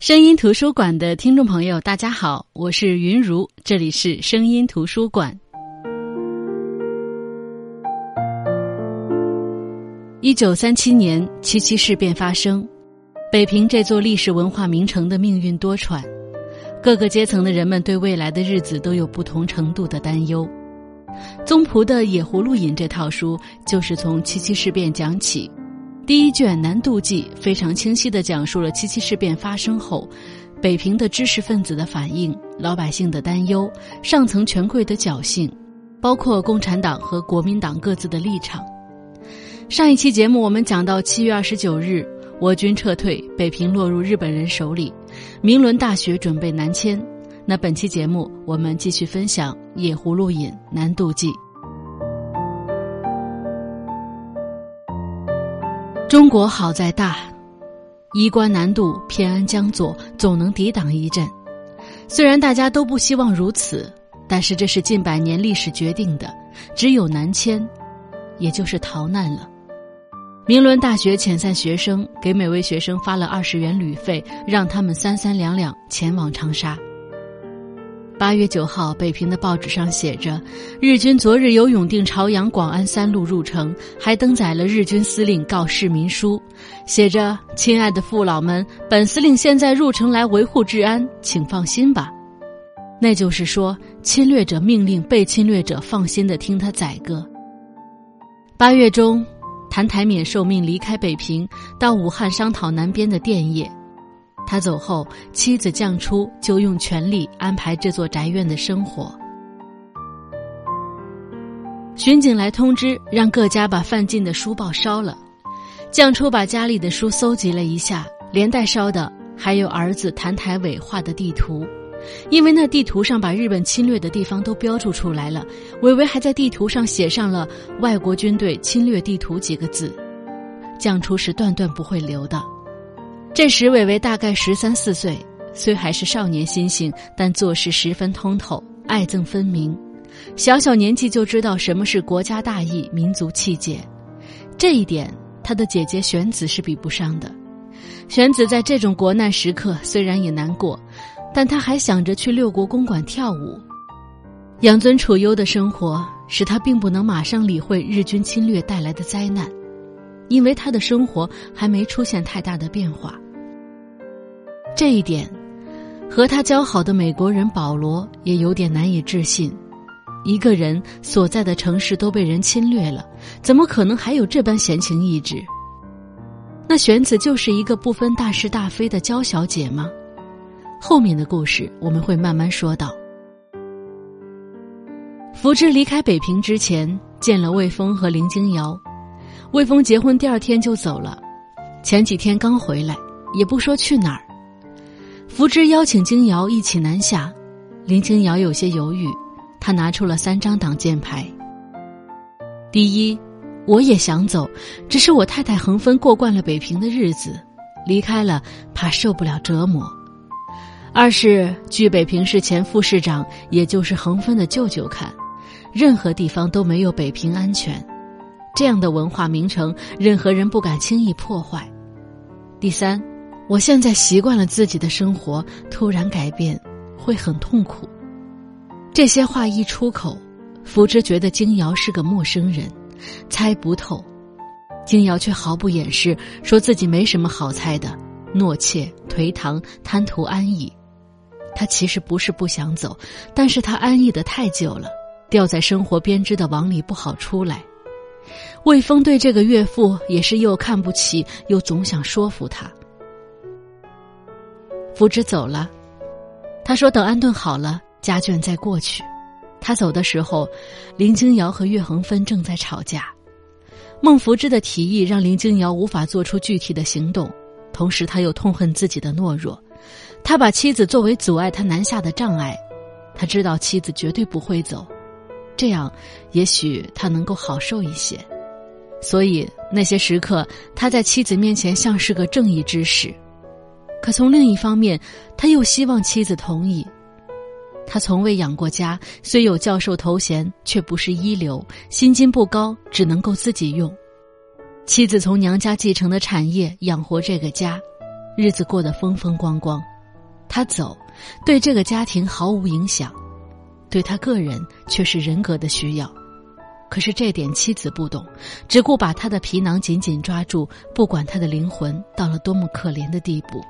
声音图书馆的听众朋友，大家好，我是云如，这里是声音图书馆。一九三七年，七七事变发生，北平这座历史文化名城的命运多舛，各个阶层的人们对未来的日子都有不同程度的担忧。宗璞的《野葫芦引》这套书就是从七七事变讲起。第一卷《南渡记》非常清晰地讲述了七七事变发生后，北平的知识分子的反应、老百姓的担忧、上层权贵的侥幸，包括共产党和国民党各自的立场。上一期节目我们讲到七月二十九日，我军撤退，北平落入日本人手里，明伦大学准备南迁。那本期节目我们继续分享《野葫芦引·南渡记》。中国好在大，衣冠南渡，偏安江左，总能抵挡一阵。虽然大家都不希望如此，但是这是近百年历史决定的，只有南迁，也就是逃难了。明伦大学遣散学生，给每位学生发了二十元旅费，让他们三三两两前往长沙。八月九号，北平的报纸上写着：“日军昨日由永定、朝阳、广安三路入城，还登载了日军司令告市民书，写着：‘亲爱的父老们，本司令现在入城来维护治安，请放心吧。’那就是说，侵略者命令被侵略者放心的听他宰割。”八月中，谭台冕受命离开北平，到武汉商讨南边的电业。他走后，妻子绛初就用全力安排这座宅院的生活。巡警来通知，让各家把范进的书报烧了。绛初把家里的书搜集了一下，连带烧的还有儿子谭台伟画的地图，因为那地图上把日本侵略的地方都标注出来了。伟伟还在地图上写上了“外国军队侵略地图”几个字。绛初是断断不会留的。这时，伟伟大概十三四岁，虽还是少年心性，但做事十分通透，爱憎分明。小小年纪就知道什么是国家大义、民族气节，这一点他的姐姐玄子是比不上的。玄子在这种国难时刻虽然也难过，但他还想着去六国公馆跳舞。养尊处优的生活使他并不能马上理会日军侵略带来的灾难。因为他的生活还没出现太大的变化，这一点，和他交好的美国人保罗也有点难以置信。一个人所在的城市都被人侵略了，怎么可能还有这般闲情逸致？那玄子就是一个不分大是大非的娇小姐吗？后面的故事我们会慢慢说到。福芝离开北平之前，见了魏峰和林京瑶。魏峰结婚第二天就走了，前几天刚回来，也不说去哪儿。福芝邀请金瑶一起南下，林金瑶有些犹豫，他拿出了三张挡箭牌。第一，我也想走，只是我太太恒芬过惯了北平的日子，离开了怕受不了折磨；二是据北平市前副市长，也就是恒芬的舅舅看，任何地方都没有北平安全。这样的文化名城，任何人不敢轻易破坏。第三，我现在习惯了自己的生活，突然改变会很痛苦。这些话一出口，福芝觉得金瑶是个陌生人，猜不透。金瑶却毫不掩饰，说自己没什么好猜的，懦怯、颓唐、贪图安逸。他其实不是不想走，但是他安逸的太久了，掉在生活编织的网里不好出来。魏峰对这个岳父也是又看不起，又总想说服他。福芝走了，他说等安顿好了，家眷再过去。他走的时候，林京瑶和岳恒芬正在吵架。孟福芝的提议让林京瑶无法做出具体的行动，同时他又痛恨自己的懦弱。他把妻子作为阻碍他南下的障碍，他知道妻子绝对不会走。这样，也许他能够好受一些。所以那些时刻，他在妻子面前像是个正义之士。可从另一方面，他又希望妻子同意。他从未养过家，虽有教授头衔，却不是一流，薪金不高，只能够自己用。妻子从娘家继承的产业养活这个家，日子过得风风光光。他走，对这个家庭毫无影响，对他个人却是人格的需要。可是这点妻子不懂，只顾把他的皮囊紧紧抓住，不管他的灵魂到了多么可怜的地步。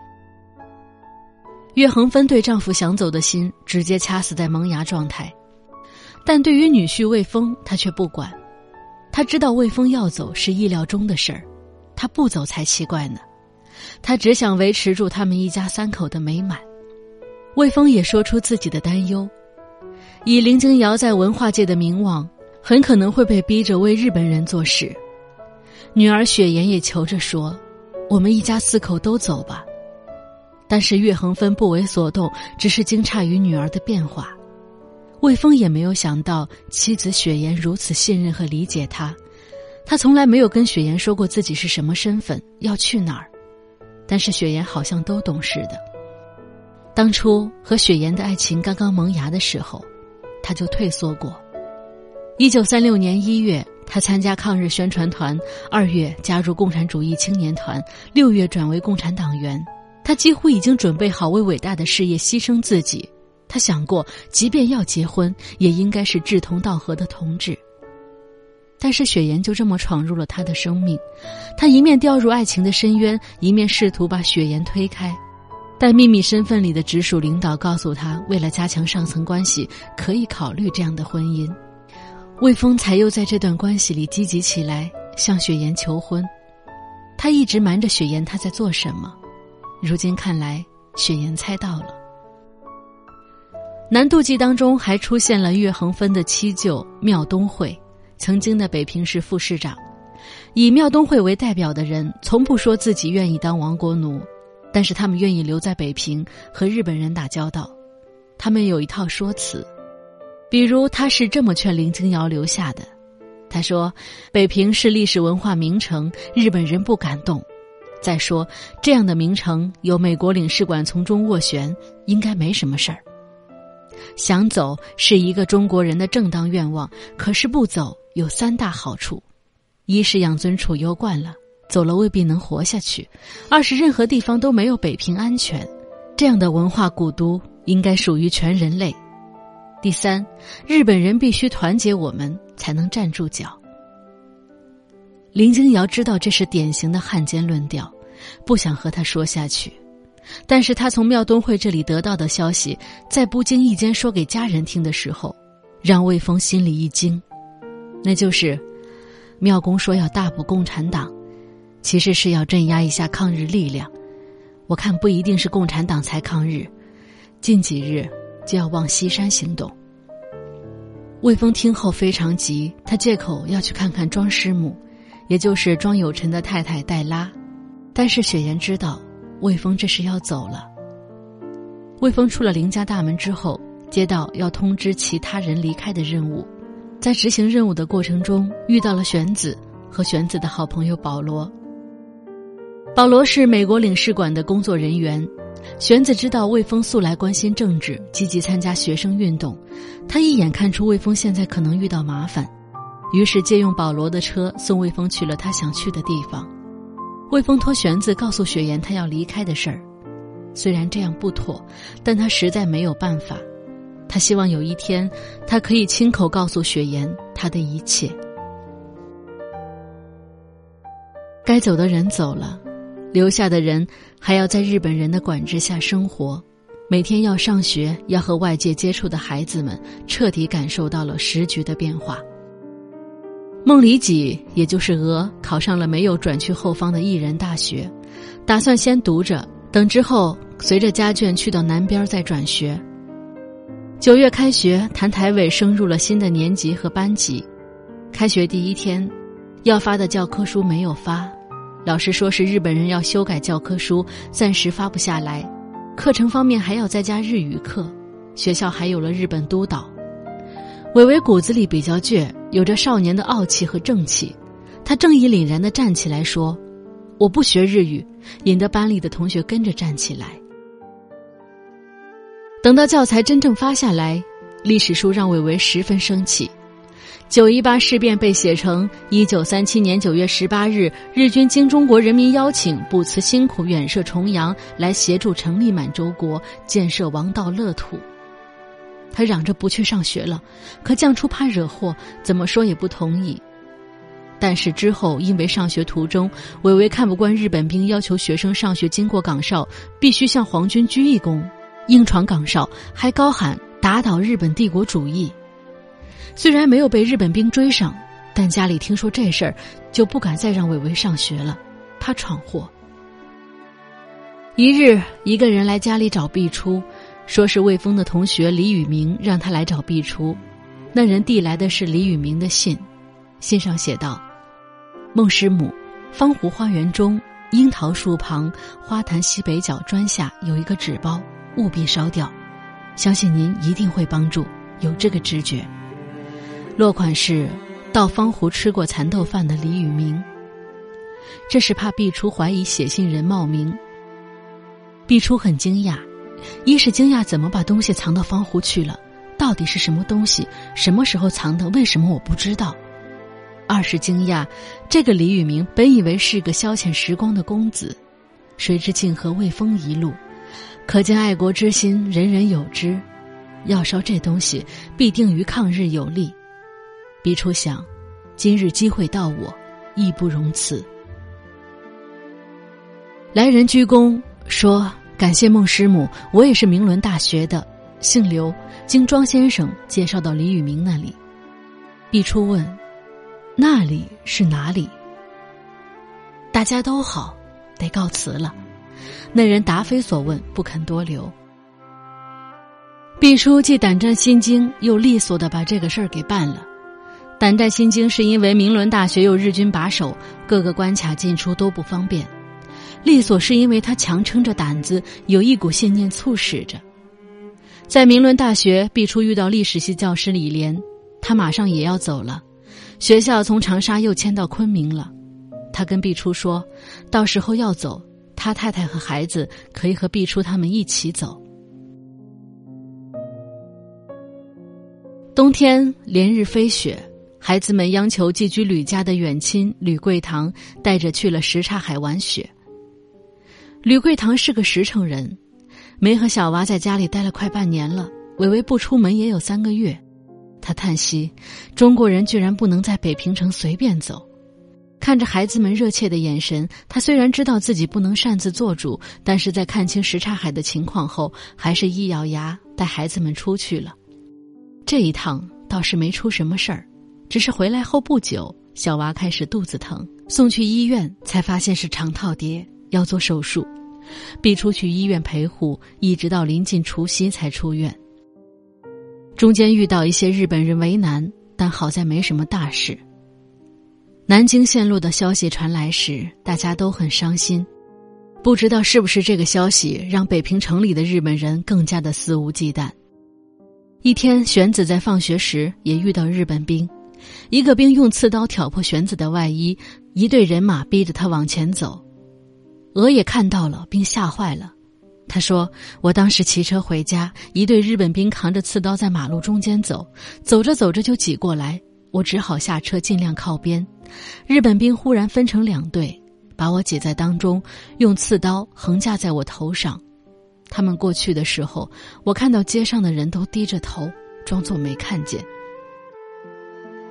岳恒芬对丈夫想走的心直接掐死在萌芽状态，但对于女婿魏峰，她却不管。她知道魏峰要走是意料中的事儿，他不走才奇怪呢。他只想维持住他们一家三口的美满。魏峰也说出自己的担忧，以林京瑶在文化界的名望。很可能会被逼着为日本人做事，女儿雪妍也求着说：“我们一家四口都走吧。”但是岳恒芬不为所动，只是惊诧于女儿的变化。魏峰也没有想到妻子雪妍如此信任和理解他，他从来没有跟雪妍说过自己是什么身份，要去哪儿，但是雪妍好像都懂似的。当初和雪妍的爱情刚刚萌芽的时候，他就退缩过。一九三六年一月，他参加抗日宣传团；二月加入共产主义青年团；六月转为共产党员。他几乎已经准备好为伟大的事业牺牲自己。他想过，即便要结婚，也应该是志同道合的同志。但是雪妍就这么闯入了他的生命，他一面掉入爱情的深渊，一面试图把雪妍推开。但秘密身份里的直属领导告诉他，为了加强上层关系，可以考虑这样的婚姻。魏峰才又在这段关系里积极起来，向雪妍求婚。他一直瞒着雪妍他在做什么，如今看来，雪妍猜到了。南渡记当中还出现了岳恒芬的七舅庙东会，曾经的北平市副市长。以庙东会为代表的人，从不说自己愿意当亡国奴，但是他们愿意留在北平和日本人打交道。他们有一套说辞。比如，他是这么劝林清瑶留下的：“他说，北平是历史文化名城，日本人不敢动。再说，这样的名城有美国领事馆从中斡旋，应该没什么事儿。想走是一个中国人的正当愿望，可是不走有三大好处：一是养尊处优惯了，走了未必能活下去；二是任何地方都没有北平安全，这样的文化古都应该属于全人类。”第三，日本人必须团结我们，才能站住脚。林京瑶知道这是典型的汉奸论调，不想和他说下去。但是他从庙东会这里得到的消息，在不经意间说给家人听的时候，让魏峰心里一惊。那就是庙公说要大捕共产党，其实是要镇压一下抗日力量。我看不一定是共产党才抗日，近几日。就要往西山行动。魏峰听后非常急，他借口要去看看庄师母，也就是庄有臣的太太黛拉。但是雪颜知道，魏峰这是要走了。魏峰出了林家大门之后，接到要通知其他人离开的任务，在执行任务的过程中，遇到了玄子和玄子的好朋友保罗。保罗是美国领事馆的工作人员。玄子知道魏峰素来关心政治，积极参加学生运动，他一眼看出魏峰现在可能遇到麻烦，于是借用保罗的车送魏峰去了他想去的地方。魏峰托玄子告诉雪妍他要离开的事儿，虽然这样不妥，但他实在没有办法。他希望有一天，他可以亲口告诉雪妍他的一切。该走的人走了。留下的人还要在日本人的管制下生活，每天要上学，要和外界接触的孩子们彻底感受到了时局的变化。孟里己，也就是鹅，考上了没有转去后方的艺人大学，打算先读着，等之后随着家眷去到南边再转学。九月开学，谭台伟升入了新的年级和班级。开学第一天，要发的教科书没有发。老师说是日本人要修改教科书，暂时发不下来。课程方面还要再加日语课，学校还有了日本督导。伟伟骨子里比较倔，有着少年的傲气和正气。他正义凛然地站起来说：“我不学日语。”引得班里的同学跟着站起来。等到教材真正发下来，历史书让伟伟十分生气。九一八事变被写成一九三七年九月十八日，日军经中国人民邀请，不辞辛苦远涉重洋来协助成立满洲国，建设王道乐土。他嚷着不去上学了，可将初怕惹祸，怎么说也不同意。但是之后，因为上学途中，韦唯看不惯日本兵要求学生上学经过岗哨必须向皇军鞠一躬，硬闯岗哨，还高喊打倒日本帝国主义。虽然没有被日本兵追上，但家里听说这事儿，就不敢再让伟伟上学了，怕闯祸。一日，一个人来家里找毕初，说是魏峰的同学李宇明让他来找毕初。那人递来的是李宇明的信，信上写道：“孟师母，方湖花园中樱桃树旁花坛西北角砖下有一个纸包，务必烧掉，相信您一定会帮助。有这个直觉。”落款是到方湖吃过蚕豆饭的李宇明。这是怕毕初怀疑写信人冒名。毕初很惊讶，一是惊讶怎么把东西藏到方湖去了，到底是什么东西，什么时候藏的，为什么我不知道；二是惊讶，这个李宇明本以为是个消遣时光的公子，谁知竟和魏峰一路，可见爱国之心人人有之。要烧这东西，必定于抗日有利。毕初想，今日机会到我，义不容辞。来人鞠躬说：“感谢孟师母，我也是明伦大学的，姓刘，经庄先生介绍到李宇明那里。”毕初问：“那里是哪里？”大家都好，得告辞了。那人答非所问，不肯多留。毕初既胆战心惊，又利索的把这个事儿给办了。胆战心惊是因为明伦大学有日军把守，各个关卡进出都不方便；利索是因为他强撑着胆子，有一股信念促使着。在明伦大学，毕初遇到历史系教师李莲，他马上也要走了，学校从长沙又迁到昆明了。他跟毕初说，到时候要走，他太太和孩子可以和毕初他们一起走。冬天连日飞雪。孩子们央求寄居吕家的远亲吕桂堂带着去了什刹海玩雪。吕桂堂是个实诚人，没和小娃在家里待了快半年了，伟伟不出门也有三个月。他叹息：中国人居然不能在北平城随便走。看着孩子们热切的眼神，他虽然知道自己不能擅自做主，但是在看清什刹海的情况后，还是一咬牙带孩子们出去了。这一趟倒是没出什么事儿。只是回来后不久，小娃开始肚子疼，送去医院才发现是肠套叠，要做手术。毕出去医院陪护，一直到临近除夕才出院。中间遇到一些日本人为难，但好在没什么大事。南京陷落的消息传来时，大家都很伤心，不知道是不是这个消息让北平城里的日本人更加的肆无忌惮。一天，玄子在放学时也遇到日本兵。一个兵用刺刀挑破玄子的外衣，一队人马逼着他往前走。鹅也看到了，并吓坏了。他说：“我当时骑车回家，一队日本兵扛着刺刀在马路中间走，走着走着就挤过来，我只好下车尽量靠边。日本兵忽然分成两队，把我挤在当中，用刺刀横架在我头上。他们过去的时候，我看到街上的人都低着头，装作没看见。”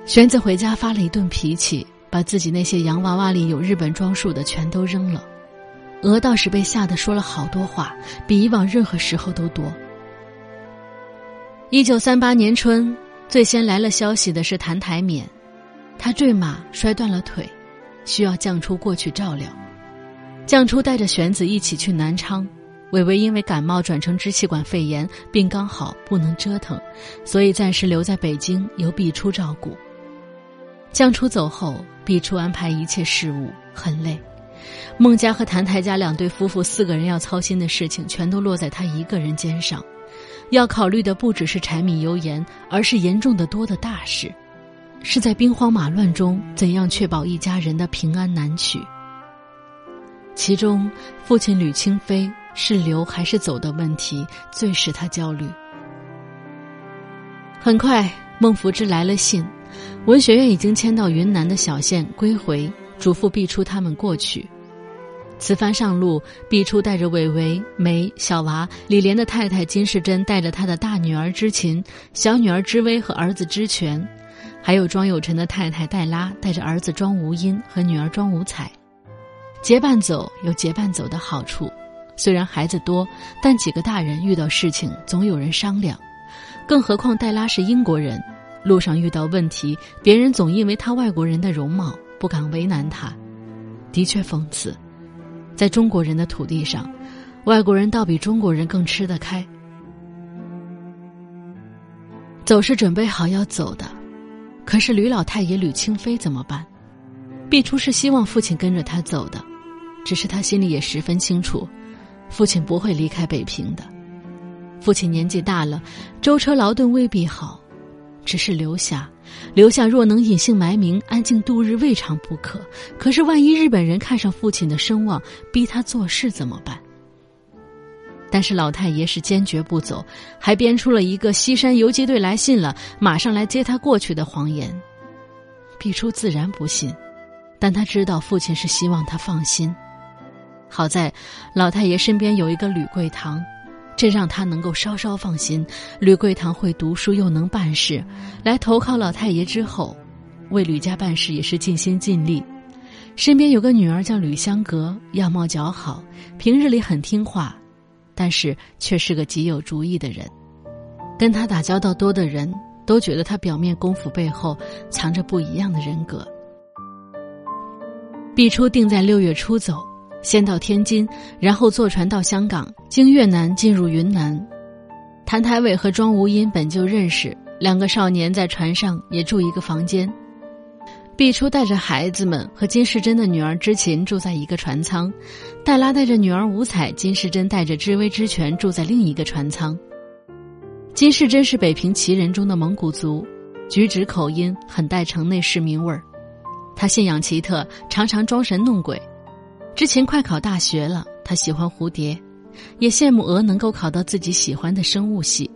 玄子回家发了一顿脾气，把自己那些洋娃娃里有日本装束的全都扔了。鹅倒是被吓得说了好多话，比以往任何时候都多。一九三八年春，最先来了消息的是谭台冕，他坠马摔断了腿，需要绛初过去照料。绛初带着玄子一起去南昌，伟伟因为感冒转成支气管肺炎，病刚好不能折腾，所以暂时留在北京由毕初照顾。江初走后，毕初安排一切事务，很累。孟家和谭台家两对夫妇四个人要操心的事情，全都落在他一个人肩上。要考虑的不只是柴米油盐，而是严重的多的大事，是在兵荒马乱中怎样确保一家人的平安难取。其中，父亲吕清飞是留还是走的问题，最使他焦虑。很快，孟福之来了信。文学院已经迁到云南的小县归回，嘱咐毕初他们过去。此番上路，毕初带着伟伟、梅、小娃、李莲的太太金世珍，带着他的大女儿知琴、小女儿知薇和儿子知全，还有庄有臣的太太黛拉，带着儿子庄无因和女儿庄无彩。结伴走有结伴走的好处，虽然孩子多，但几个大人遇到事情总有人商量。更何况黛拉是英国人，路上遇到问题，别人总因为他外国人的容貌不敢为难他，的确讽刺。在中国人的土地上，外国人倒比中国人更吃得开。走是准备好要走的，可是吕老太爷吕清妃怎么办？毕初是希望父亲跟着他走的，只是他心里也十分清楚，父亲不会离开北平的。父亲年纪大了，舟车劳顿未必好，只是留下。留下若能隐姓埋名、安静度日，未尝不可。可是万一日本人看上父亲的声望，逼他做事怎么办？但是老太爷是坚决不走，还编出了一个西山游击队来信了，马上来接他过去的谎言。毕初自然不信，但他知道父亲是希望他放心。好在老太爷身边有一个吕桂堂。这让他能够稍稍放心。吕桂堂会读书又能办事，来投靠老太爷之后，为吕家办事也是尽心尽力。身边有个女儿叫吕香阁，样貌姣好，平日里很听话，但是却是个极有主意的人。跟他打交道多的人都觉得他表面功夫背后藏着不一样的人格。毕初定在六月初走。先到天津，然后坐船到香港，经越南进入云南。谭台伟和庄无因本就认识，两个少年在船上也住一个房间。毕初带着孩子们和金世珍的女儿知琴住在一个船舱，黛拉带着女儿五彩，金世珍带着知微知全住在另一个船舱。金世珍是北平旗人中的蒙古族，举止口音很带城内市民味儿。他信仰奇特，常常装神弄鬼。之前快考大学了，他喜欢蝴蝶，也羡慕鹅能够考到自己喜欢的生物系。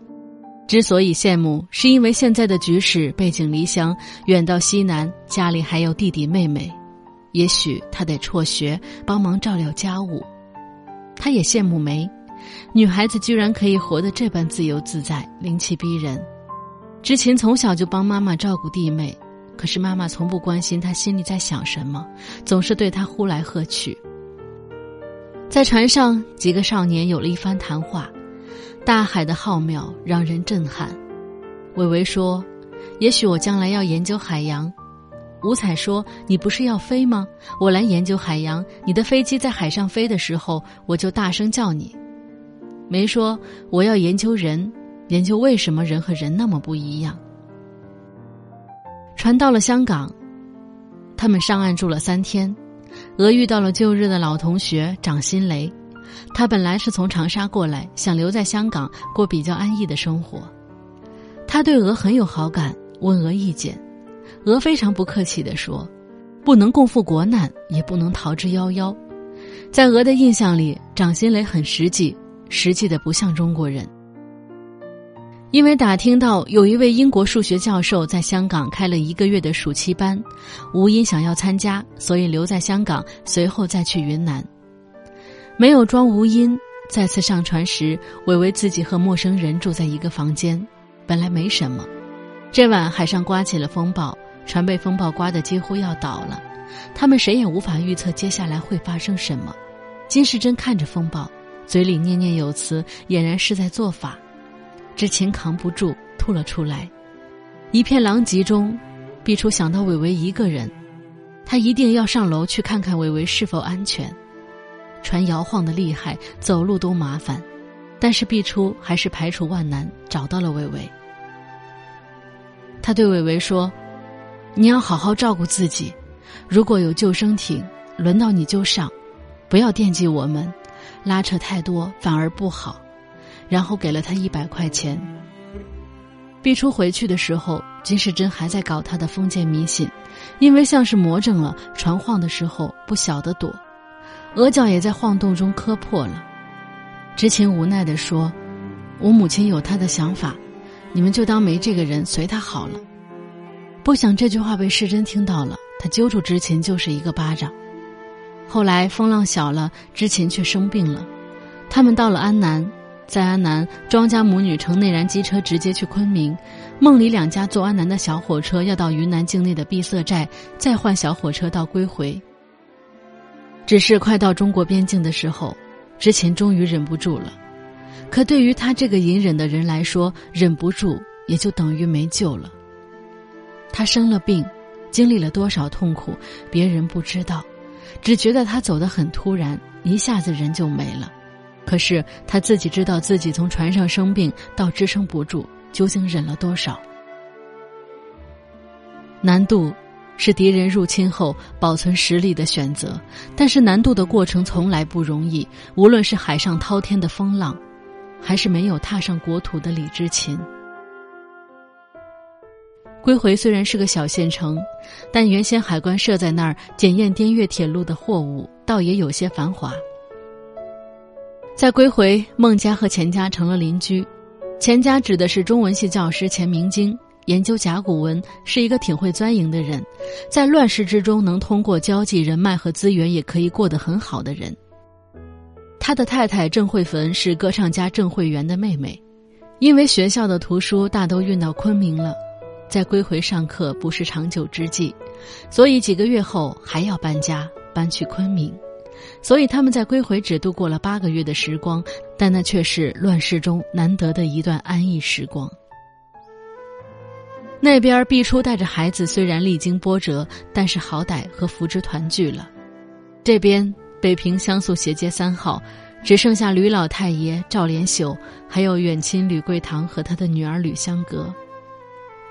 之所以羡慕，是因为现在的局势背井离乡，远到西南，家里还有弟弟妹妹，也许他得辍学帮忙照料家务。他也羡慕梅，女孩子居然可以活得这般自由自在、灵气逼人。之前从小就帮妈妈照顾弟妹，可是妈妈从不关心他心里在想什么，总是对他呼来喝去。在船上，几个少年有了一番谈话。大海的浩渺让人震撼。伟伟说：“也许我将来要研究海洋。”五彩说：“你不是要飞吗？我来研究海洋。你的飞机在海上飞的时候，我就大声叫你。”梅说：“我要研究人，研究为什么人和人那么不一样。”船到了香港，他们上岸住了三天。鹅遇到了旧日的老同学掌心雷，他本来是从长沙过来，想留在香港过比较安逸的生活。他对鹅很有好感，问鹅意见，鹅非常不客气地说：“不能共赴国难，也不能逃之夭夭。”在鹅的印象里，掌心雷很实际，实际的不像中国人。因为打听到有一位英国数学教授在香港开了一个月的暑期班，吴音想要参加，所以留在香港，随后再去云南。没有装吴音，再次上船时，伟伟自己和陌生人住在一个房间，本来没什么。这晚海上刮起了风暴，船被风暴刮得几乎要倒了，他们谁也无法预测接下来会发生什么。金世珍看着风暴，嘴里念念有词，俨然是在做法。知情扛不住，吐了出来。一片狼藉中，毕初想到伟伟一个人，他一定要上楼去看看伟伟是否安全。船摇晃的厉害，走路都麻烦，但是毕初还是排除万难找到了伟伟。他对伟伟说：“你要好好照顾自己，如果有救生艇，轮到你就上，不要惦记我们，拉扯太多反而不好。”然后给了他一百块钱。毕初回去的时候，金世珍还在搞他的封建迷信，因为像是魔怔了，船晃的时候不晓得躲，额角也在晃动中磕破了。知情无奈地说：“我母亲有她的想法，你们就当没这个人，随她好了。”不想这句话被世珍听到了，他揪住知琴就是一个巴掌。后来风浪小了，知琴却生病了，他们到了安南，在安南，庄家母女乘内燃机车直接去昆明，梦里两家坐安南的小火车要到云南境内的碧色寨，再换小火车到归回。只是快到中国边境的时候，之前终于忍不住了。可对于他这个隐忍的人来说，忍不住也就等于没救了。他生了病，经历了多少痛苦，别人不知道，只觉得他走得很突然，一下子人就没了。可是他自己知道自己从船上生病到支撑不住，究竟忍了多少？难度是敌人入侵后保存实力的选择，但是难度的过程从来不容易。无论是海上滔天的风浪，还是没有踏上国土的李之琴。归回虽然是个小县城，但原先海关设在那儿检验滇越铁路的货物，倒也有些繁华。在归回，孟家和钱家成了邻居。钱家指的是中文系教师钱明经，研究甲骨文，是一个挺会钻营的人，在乱世之中能通过交际人脉和资源，也可以过得很好的人。他的太太郑慧芬是歌唱家郑慧元的妹妹，因为学校的图书大都运到昆明了。在归回上课不是长久之计，所以几个月后还要搬家，搬去昆明。所以他们在归回只度过了八个月的时光，但那却是乱世中难得的一段安逸时光。那边毕初带着孩子，虽然历经波折，但是好歹和福芝团聚了。这边北平香素斜街三号，只剩下吕老太爷赵连秀，还有远亲吕桂堂和他的女儿吕香阁。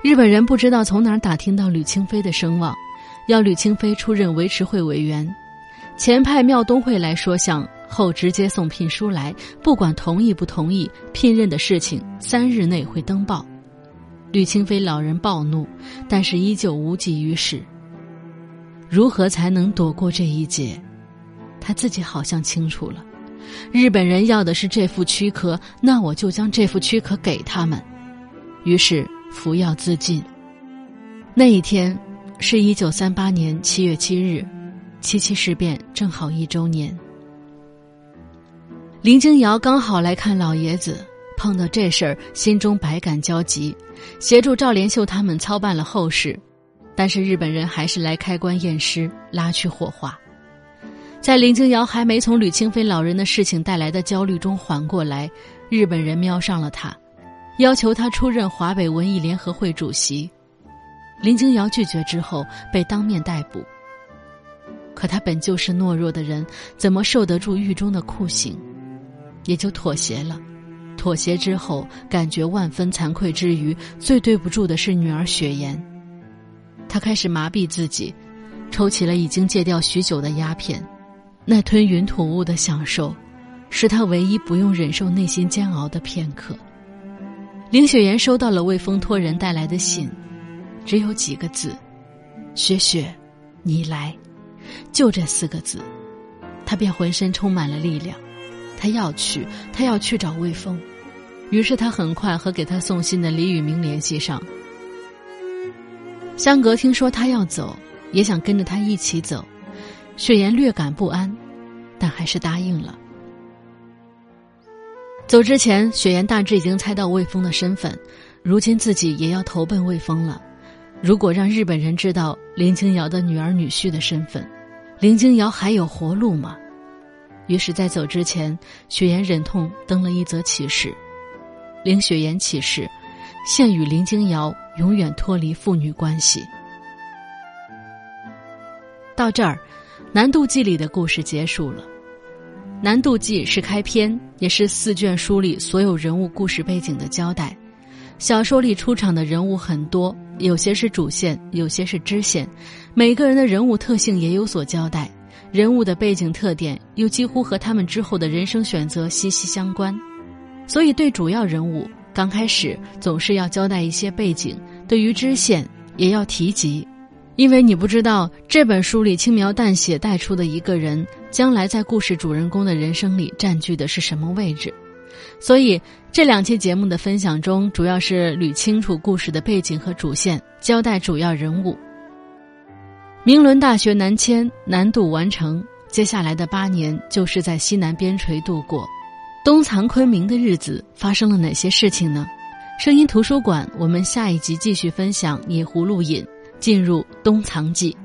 日本人不知道从哪儿打听到吕清妃的声望，要吕清妃出任维持会委员，前派庙东会来说相，后直接送聘书来，不管同意不同意，聘任的事情三日内会登报。吕清妃老人暴怒，但是依旧无济于事。如何才能躲过这一劫？他自己好像清楚了。日本人要的是这副躯壳，那我就将这副躯壳给他们。于是。服药自尽。那一天，是一九三八年七月七日，七七事变正好一周年。林京瑶刚好来看老爷子，碰到这事儿，心中百感交集，协助赵连秀他们操办了后事。但是日本人还是来开棺验尸，拉去火化。在林京瑶还没从吕清妃老人的事情带来的焦虑中缓过来，日本人瞄上了他。要求他出任华北文艺联合会主席，林京瑶拒绝之后被当面逮捕。可他本就是懦弱的人，怎么受得住狱中的酷刑？也就妥协了。妥协之后，感觉万分惭愧之余，最对不住的是女儿雪颜。他开始麻痹自己，抽起了已经戒掉许久的鸦片，那吞云吐雾的享受，是他唯一不用忍受内心煎熬的片刻。林雪岩收到了魏峰托人带来的信，只有几个字：“雪雪，你来。”就这四个字，他便浑身充满了力量。他要去，他要去找魏峰。于是他很快和给他送信的李宇明联系上。香格听说他要走，也想跟着他一起走。雪颜略感不安，但还是答应了。走之前，雪颜大致已经猜到魏峰的身份，如今自己也要投奔魏峰了。如果让日本人知道林清瑶的女儿女婿的身份，林清瑶还有活路吗？于是，在走之前，雪岩忍痛登了一则启事：林雪岩启事，现与林清瑶永远脱离父女关系。到这儿，南渡记里的故事结束了。南渡记是开篇，也是四卷书里所有人物故事背景的交代。小说里出场的人物很多，有些是主线，有些是支线，每个人的人物特性也有所交代。人物的背景特点又几乎和他们之后的人生选择息息相关，所以对主要人物刚开始总是要交代一些背景，对于支线也要提及。因为你不知道这本书里轻描淡写带出的一个人，将来在故事主人公的人生里占据的是什么位置，所以这两期节目的分享中，主要是捋清楚故事的背景和主线，交代主要人物。明伦大学南迁，南渡完成，接下来的八年就是在西南边陲度过。东藏昆明的日子发生了哪些事情呢？声音图书馆，我们下一集继续分享《野葫芦引》，进入东藏记。